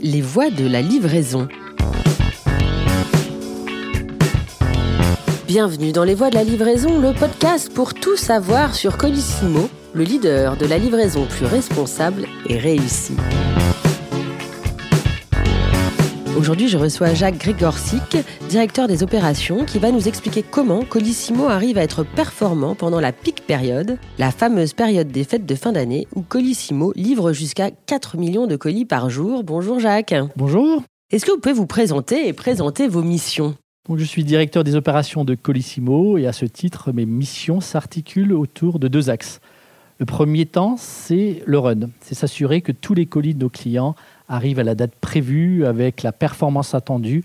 Les voies de la livraison. Bienvenue dans Les voies de la livraison, le podcast pour tout savoir sur Colissimo, le leader de la livraison plus responsable et réussie. Aujourd'hui, je reçois Jacques Grégorsic, directeur des opérations, qui va nous expliquer comment Colissimo arrive à être performant pendant la pic période, la fameuse période des fêtes de fin d'année où Colissimo livre jusqu'à 4 millions de colis par jour. Bonjour Jacques. Bonjour. Est-ce que vous pouvez vous présenter et présenter vos missions? Je suis directeur des opérations de Colissimo et à ce titre, mes missions s'articulent autour de deux axes. Le premier temps, c'est le run. C'est s'assurer que tous les colis de nos clients arrive à la date prévue avec la performance attendue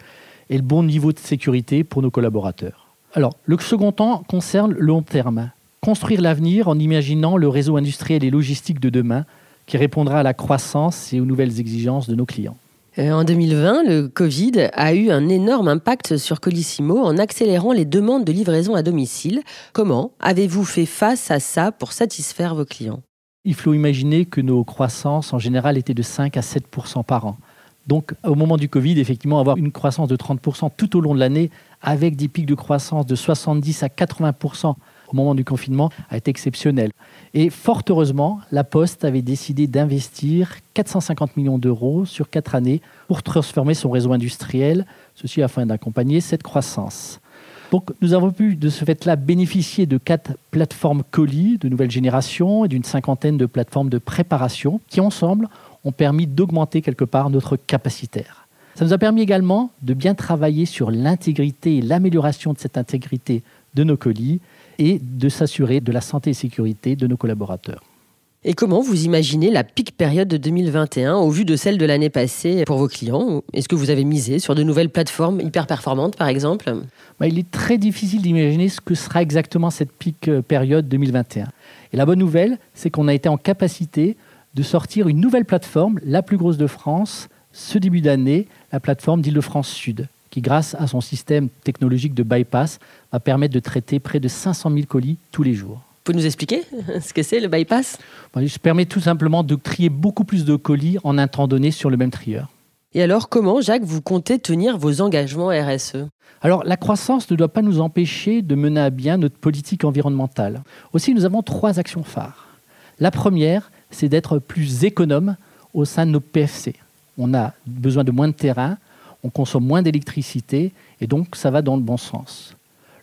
et le bon niveau de sécurité pour nos collaborateurs. Alors, le second temps concerne le long terme. Construire l'avenir en imaginant le réseau industriel et logistique de demain qui répondra à la croissance et aux nouvelles exigences de nos clients. Euh, en 2020, le Covid a eu un énorme impact sur Colissimo en accélérant les demandes de livraison à domicile. Comment avez-vous fait face à ça pour satisfaire vos clients? Il faut imaginer que nos croissances en général étaient de 5 à 7% par an. Donc au moment du Covid, effectivement, avoir une croissance de 30% tout au long de l'année avec des pics de croissance de 70 à 80 moment du confinement a été exceptionnel. Et fort heureusement, la Poste avait décidé d'investir 450 millions d'euros sur quatre années pour transformer son réseau industriel, ceci afin d'accompagner cette croissance. Donc nous avons pu de ce fait-là bénéficier de quatre plateformes colis de nouvelle génération et d'une cinquantaine de plateformes de préparation qui ensemble ont permis d'augmenter quelque part notre capacitaire. Ça nous a permis également de bien travailler sur l'intégrité et l'amélioration de cette intégrité de nos colis et de s'assurer de la santé et sécurité de nos collaborateurs. Et comment vous imaginez la pic période de 2021 au vu de celle de l'année passée pour vos clients? Est-ce que vous avez misé sur de nouvelles plateformes hyper performantes par exemple? Bah, Il est très difficile d'imaginer ce que sera exactement cette pic euh, période 2021. Et la bonne nouvelle, c'est qu'on a été en capacité de sortir une nouvelle plateforme, la plus grosse de France, ce début d'année, la plateforme d'Île-de-France Sud, qui grâce à son système technologique de bypass va permettre de traiter près de 500 000 colis tous les jours pouvez nous expliquer ce que c'est le bypass? Il se permet tout simplement de trier beaucoup plus de colis en un temps donné sur le même trieur. Et alors, comment, Jacques, vous comptez tenir vos engagements RSE Alors, la croissance ne doit pas nous empêcher de mener à bien notre politique environnementale. Aussi, nous avons trois actions phares. La première, c'est d'être plus économe au sein de nos PFC. On a besoin de moins de terrain, on consomme moins d'électricité, et donc ça va dans le bon sens.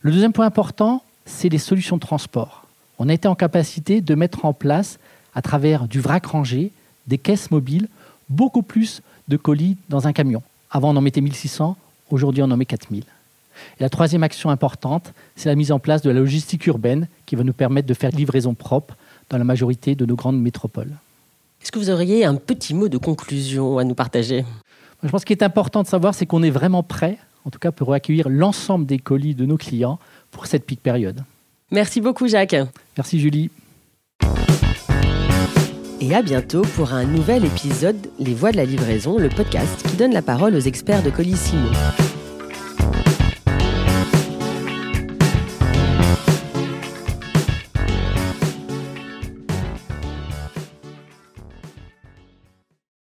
Le deuxième point important, c'est les solutions de transport on a été en capacité de mettre en place, à travers du vrac rangé, des caisses mobiles, beaucoup plus de colis dans un camion. Avant, on en mettait 1600, aujourd'hui, on en met 4000. Et la troisième action importante, c'est la mise en place de la logistique urbaine qui va nous permettre de faire livraison propre dans la majorité de nos grandes métropoles. Est-ce que vous auriez un petit mot de conclusion à nous partager? Je pense qu'il est important de savoir, c'est qu'on est vraiment prêt, en tout cas pour accueillir l'ensemble des colis de nos clients pour cette pique période. Merci beaucoup Jacques. Merci Julie. Et à bientôt pour un nouvel épisode Les Voix de la livraison, le podcast qui donne la parole aux experts de Colissimo.